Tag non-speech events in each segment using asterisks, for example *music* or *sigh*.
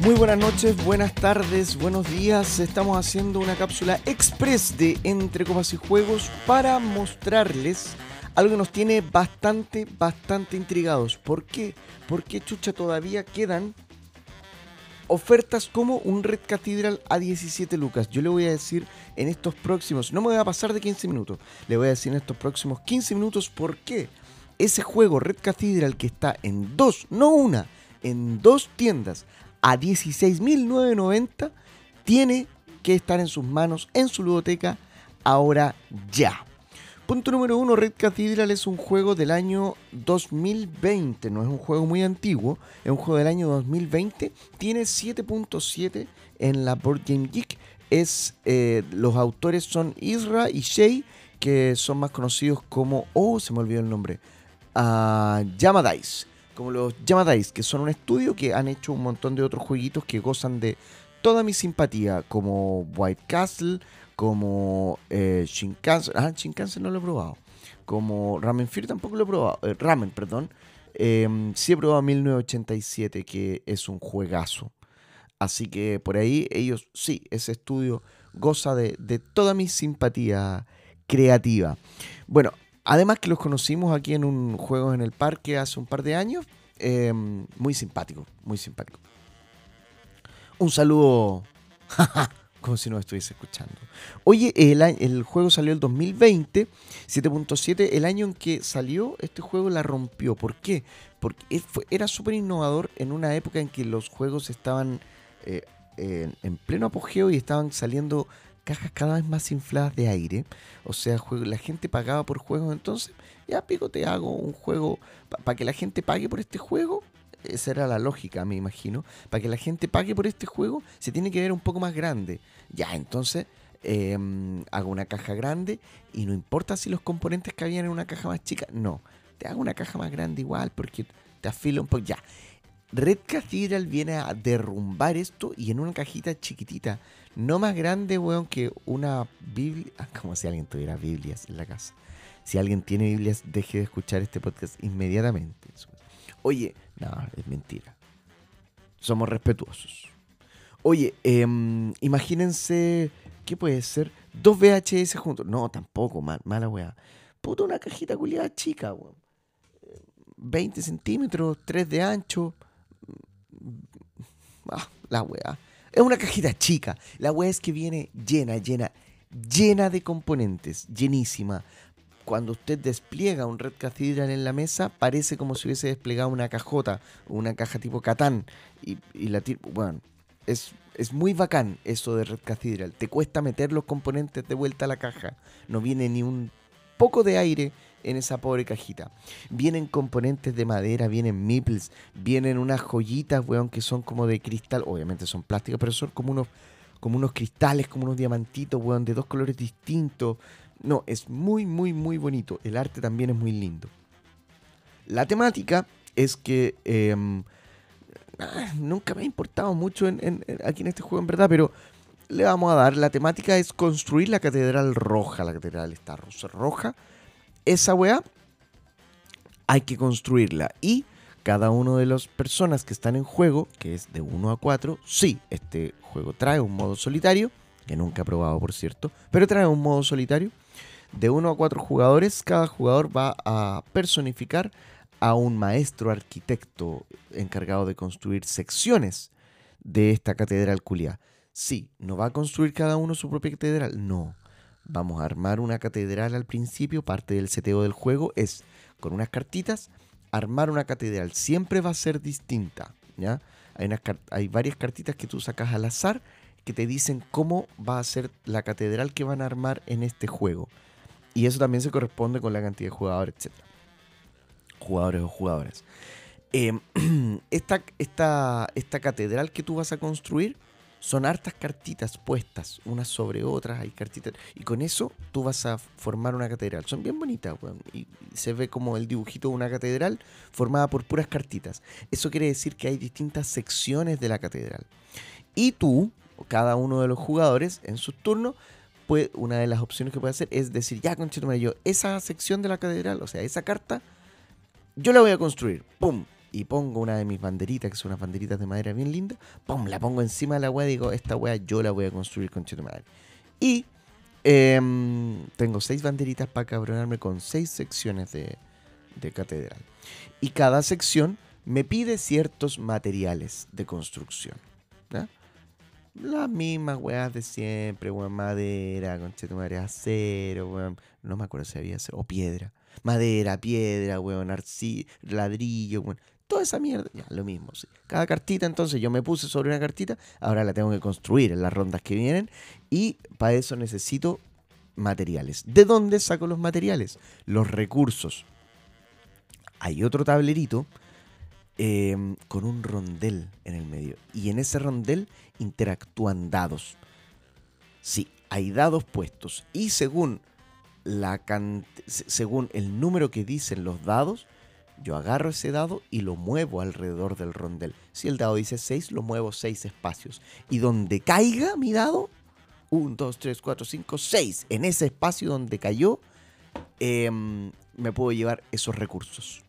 Muy buenas noches, buenas tardes, buenos días. Estamos haciendo una cápsula express de Entre Copas y Juegos para mostrarles algo que nos tiene bastante, bastante intrigados. ¿Por qué? Porque chucha todavía quedan ofertas como un Red Cathedral a 17 lucas. Yo le voy a decir en estos próximos, no me voy a pasar de 15 minutos, le voy a decir en estos próximos 15 minutos por qué ese juego Red Cathedral que está en dos, no una, en dos tiendas a 16.990 tiene que estar en sus manos, en su ludoteca, ahora ya. Punto número uno, Red Cathedral es un juego del año 2020, no es un juego muy antiguo, es un juego del año 2020, tiene 7.7 en la Board Game Geek, es, eh, los autores son Isra y Shay, que son más conocidos como, oh, se me olvidó el nombre, uh, Dice como los Yamadais, que son un estudio que han hecho un montón de otros jueguitos que gozan de toda mi simpatía, como White Castle, como eh, Shinkansen, ah, Shinkansen no lo he probado, como Ramen Fear tampoco lo he probado, eh, Ramen, perdón, em, sí he probado 1987, que es un juegazo. Así que por ahí ellos, sí, ese estudio goza de toda mi simpatía creativa. Bueno, Además que los conocimos aquí en un juego en el parque hace un par de años. Em, muy simpático, muy simpático. Un saludo, *laughs* como si no estuviese escuchando. Oye, el, el juego salió el 2020, 7.7. El año en que salió, este juego la rompió. ¿Por qué? Porque era súper innovador en una época en que los juegos estaban eh, en pleno apogeo y estaban saliendo cajas cada vez más infladas de aire. O sea, la gente pagaba por juegos. Entonces, ya pico, te hago un juego para que la gente pague por este juego. Esa era la lógica, me imagino. Para que la gente pague por este juego, se tiene que ver un poco más grande. Ya, entonces em, hago una caja grande y no importa si los componentes cabían en una caja más chica. No, te hago una caja más grande igual porque te afilo un poco. Ya, Red Cathedral viene a derrumbar esto y en una cajita chiquitita. No más grande, weón, que una Biblia. Ah, como si alguien tuviera Biblias en la casa. Si alguien tiene Biblias, deje de escuchar este podcast inmediatamente. Oye, no, es mentira. Somos respetuosos. Oye, em, imagínense, ¿qué puede ser? Dos VHS juntos. No, tampoco, mala weá. Puta, una cajita culiada chica, weón. 20 centímetros, 3 de ancho. *laughs* Ah, la weá. Es una cajita chica. La weá es que viene llena, llena, llena de componentes, llenísima. Cuando usted despliega un Red Cathedral en la mesa, parece como si hubiese desplegado una cajota, una caja tipo Catán. Y, la bueno, es, es muy bacán eso de Red Cathedral. Te cuesta meter los componentes de vuelta a la caja. No viene ni un poco de aire en esa pobre cajita. Vienen componentes de madera, vienen meeples, vienen unas joyitas, weón, que son como de cristal. Obviamente son plásticas, pero son como unos, como unos cristales, como unos diamantitos, weón, de dos colores distintos. No, es muy, muy, muy bonito. El arte también es muy lindo. La temática es que em, ah, nunca me ha importado mucho aquí en este juego, en verdad, pero le vamos a dar. La temática es construir la catedral roja. La catedral está roja esa weá hay que construirla. Y cada uno de las personas que están en juego, que es de 1 a 4, sí, este juego trae un modo solitario, que nunca he probado por cierto, pero trae un modo solitario. De 1 a 4 jugadores, cada jugador va a personificar a un maestro arquitecto encargado de construir secciones de esta catedral culia. Sí, no va a construir cada uno su propia catedral, no vamos a armar una catedral al principio, parte del seteo del juego es con unas cartitas, armar una catedral siempre va a ser distinta, hay varias cartitas que tú sacas al azar que te dicen cómo va a ser la catedral que van a armar en este juego. Y eso también se corresponde con la cantidad de jugadores, etc. Jugadores o jugadoras. Em, *clears throat* esta, esta, esta catedral que tú vas a construir son hartas cartitas puestas, unas sobre otras, hay cartitas. Y con eso tú vas a formar una catedral. Son bien bonitas, weón. Y se ve como el dibujito de una catedral formada por puras cartitas. Eso quiere decir que hay distintas secciones de la catedral. Y tú, cada uno de los jugadores, en su turno, pues una de las opciones que puede hacer es decir, ya, conchetumare, yo, esa sección de la catedral, o sea, esa carta, yo la voy a construir. ¡Pum! Y pongo una de mis banderitas, que son unas banderitas de madera bien lindas, ¡pum! La pongo encima de la weá y digo, esta weá yo la voy a construir con Cheto Madre. Y em, tengo seis banderitas para cabronarme con seis secciones de, de catedral. Y cada sección me pide ciertos materiales de construcción. Las mismas weas de siempre, weón, madera, acero, weón, no me acuerdo si había acero, o piedra. Madera, piedra, weón, ladrillo, weón. Toda esa mierda, ya, lo mismo. Cada cartita, entonces yo me puse sobre una cartita, ahora la tengo que construir en las rondas que vienen y para eso necesito materiales. ¿De dónde saco los materiales? Los recursos. Hay otro tablerito Em, con un rondel en el medio. Y en ese rondel interactúan dados. Sí, hay dados puestos. Y según, la según el número que dicen los dados, yo agarro ese dado y lo muevo alrededor del rondel. Si el dado dice 6, lo muevo 6 espacios. Y donde caiga mi dado, 1, 2, 3, 4, 5, 6, en ese espacio donde cayó, em, me puedo llevar esos recursos.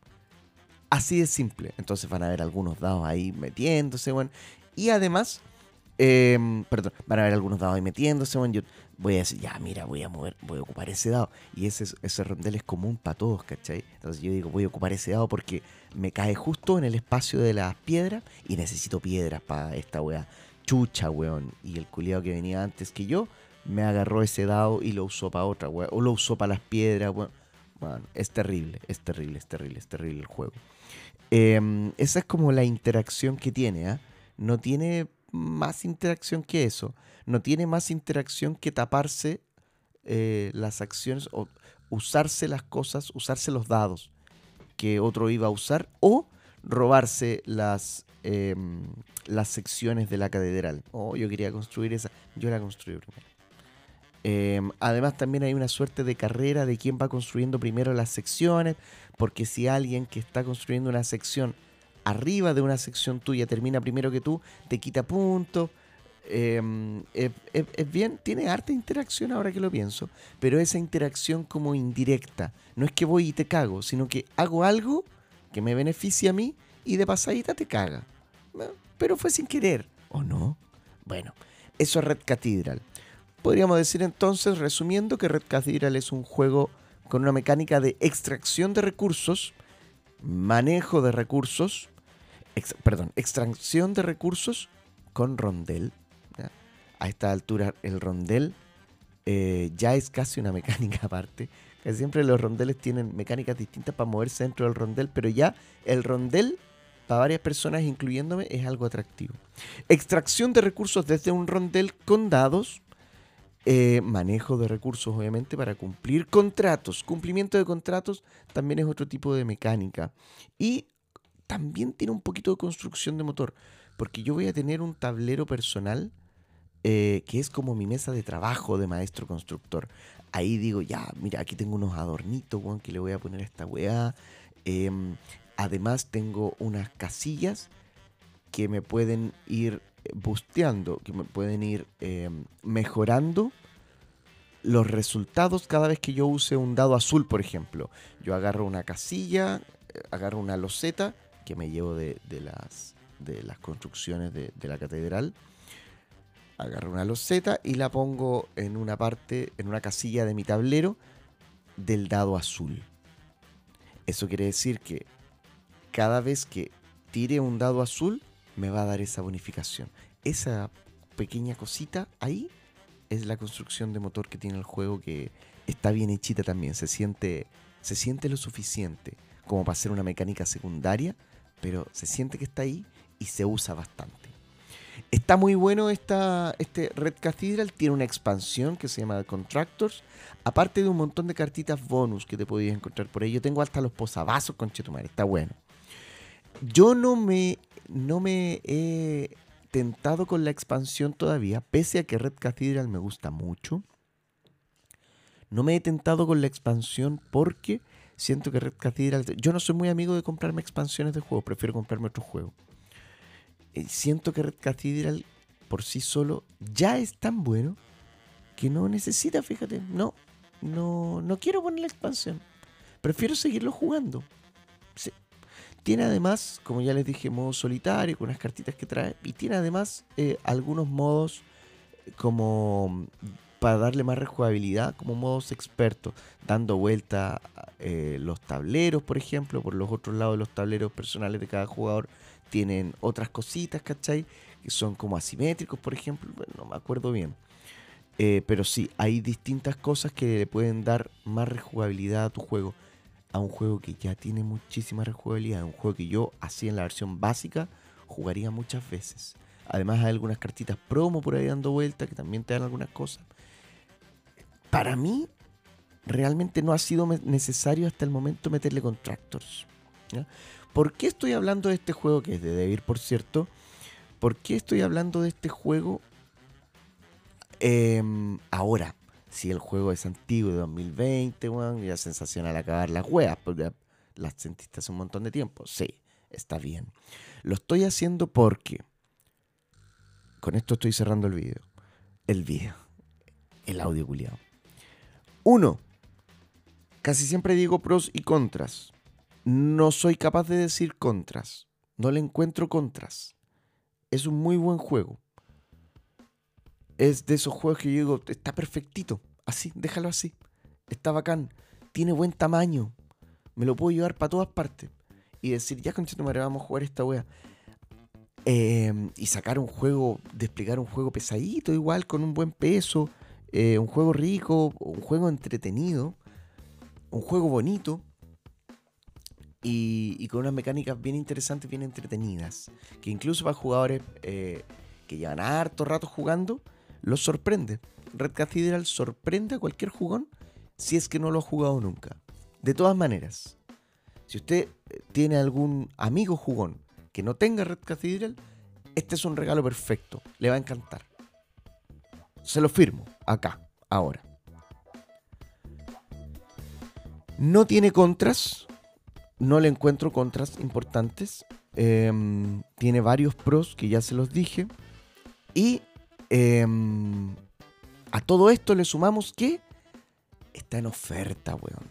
Así de simple. Entonces van a ver algunos dados ahí metiéndose, bueno. Y además, em, perdón, van a ver algunos dados ahí metiéndose, voy a decir, ya, mira, voy a mover, voy a ocupar ese dado. Y ese, ese rondel es común para todos, ¿cachai? Entonces yo digo, voy a ocupar ese dado porque me cae justo en el espacio de las piedras y necesito piedras para esta wea. Chucha, weón. Y el culiado que venía antes que yo me agarró ese dado y lo usó para otra, weón. O lo usó para las piedras, weón. Bueno, es terrible, es terrible, es terrible, es terrible el juego. Em, esa es como la interacción que tiene. ¿ah? No tiene más interacción que eso. No tiene más interacción que taparse eh, las acciones o usarse las cosas, usarse los dados que otro iba a usar o robarse las, em, las secciones de la catedral. Oh, yo quería construir esa. Yo la construí primero. Em, además también hay una suerte de carrera de quién va construyendo primero las secciones, porque si alguien que está construyendo una sección arriba de una sección tuya termina primero que tú, te quita puntos. Em, es, bien, tiene harta interacción ahora que lo pienso, pero esa interacción como indirecta. No es que voy y te cago, sino que hago algo que me beneficia a mí y de pasadita te caga. Pero fue sin querer, ¿o no? Bueno, eso es Red Cathedral. Podríamos decir entonces, resumiendo, que Red Cathedral es un juego con una mecánica de extracción de recursos, manejo de recursos, perdón, extracción de recursos con rondel. A esta altura el rondel eh, ya es casi una *laughs* mecánica aparte. Siempre los rondeles tienen mecánicas distintas para moverse dentro del rondel, pero ya el rondel para varias personas, incluyéndome, es algo atractivo. Extracción de recursos desde un rondel con dados eh, manejo de recursos, obviamente, para cumplir contratos. Cumplimiento de contratos también es otro tipo de mecánica. Y también tiene un poquito de construcción de motor, porque yo voy a tener un tablero personal eh, que es como mi mesa de trabajo de maestro constructor. Ahí digo, ya, mira, aquí tengo unos adornitos, que le voy a poner esta weá. Em, además tengo unas casillas que me pueden ir busteando, que me pueden ir em, mejorando los resultados cada vez que yo use un dado azul, por ejemplo. Yo agarro una casilla, eh, agarro una loseta que me llevo de, las, construcciones de, de, la catedral. Agarro una loseta y la pongo en una parte, en una casilla de mi tablero del dado azul. Eso quiere decir que cada vez que tire un dado azul, me va a dar esa bonificación. Esa pequeña cosita ahí es la construcción de motor que tiene el juego que está bien hechita también. Se siente, se siente lo suficiente como para ser una mecánica secundaria, pero se siente que está ahí y se usa bastante. Está muy bueno esta, este Red Cathedral, tiene una expansión que se llama Contractors, aparte de un montón de cartitas bonus que te podías encontrar por ahí. Yo tengo hasta los posavasos con Chetumare, está bueno. Yo no me no me he tentado con la expansión todavía, pese a que Red Cathedral me gusta mucho. No me he tentado con la expansión porque siento que Red Cathedral... Yo no soy muy amigo de comprarme expansiones de juego, prefiero comprarme otro juego. Eh, siento que Red Cathedral por sí solo ya es tan bueno que no necesita, fíjate, no, no, no quiero poner la expansión. Prefiero seguirlo jugando. tiene además, como ya les dije, modo solitario, con unas cartitas que trae. Y tiene además eh, algunos modos como para darle más rejugabilidad, como modos expertos, dando vuelta eh, los tableros, por ejemplo, por los otros lados de los tableros personales de cada jugador tienen otras cositas, ¿cachai? Que son como asimétricos, por ejemplo, no me acuerdo bien. Eh, pero sí, hay distintas cosas que le pueden dar más rejugabilidad a tu juego. A un juego que ya tiene muchísima rejugabilidad. Un juego que yo, así en la versión básica, jugaría muchas veces. Además hay algunas cartitas promo por ahí dando vuelta que también te dan algunas cosas. Para mí, realmente no ha sido necesario hasta el momento meterle contractors. ¿Por qué estoy hablando de este juego, que es de Devir, por cierto? ¿Por qué estoy hablando de este juego Em, ahora, si el juego es antiguo de 2020, bueno, ya sensacional acabar las weas, porque las sentiste hace un montón de tiempo. Sí, está bien. Lo estoy haciendo porque. Con esto estoy cerrando el video. El video. El audio culiado. Uno. Casi siempre digo pros y contras. No soy capaz de decir contras. No le encuentro contras. Es un muy buen juego es de esos juegos que yo digo, está perfectito, así, déjalo así. Está bacán, tiene buen tamaño, me lo puedo llevar para todas partes. Y decir, ya madre, vamos a jugar esta wea. Em, y sacar un juego, desplegar un juego pesadito, igual, con un buen peso, eh, un juego rico, un juego entretenido, un juego bonito. Y, con unas mecánicas bien interesantes, bien entretenidas. Que incluso para jugadores eh, que llevan harto rato jugando, los sorprende. Red Cathedral sorprende a cualquier jugón si es que no lo ha jugado nunca. De todas maneras, si usted eh, tiene algún amigo jugón que no tenga Red Cathedral, este es un regalo perfecto. Le va a encantar. Se lo firmo acá, ahora. No tiene contras. No le encuentro contras importantes. Em, tiene varios pros que ya se los dije. Y Em, a todo esto le sumamos que está en oferta, weón.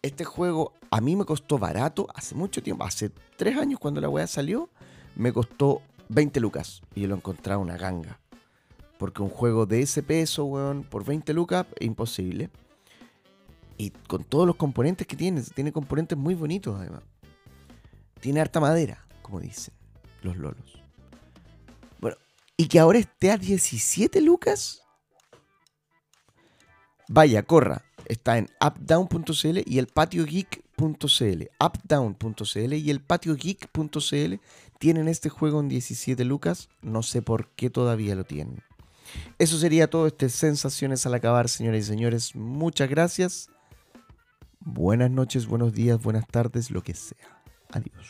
Este juego a mí me costó barato hace mucho tiempo, hace tres años cuando la weá salió, me costó 20 lucas y lo encontraba una ganga. Porque un juego de ese peso, weón, por 20 lucas, es imposible. Y con todos los componentes que tiene, tiene componentes muy bonitos además. Tiene harta madera, como dicen los lolos y que ahora esté a 17 lucas. Vaya, corra. Está en updown.cl y el patiogeek.cl. Updown.cl y el patiogeek.cl tienen este juego en 17 lucas. No sé por qué todavía lo tienen. Eso sería todo. Este Sensaciones al acabar, señoras y señores. Muchas gracias. Buenas noches, buenos días, buenas tardes, lo que sea. Adiós.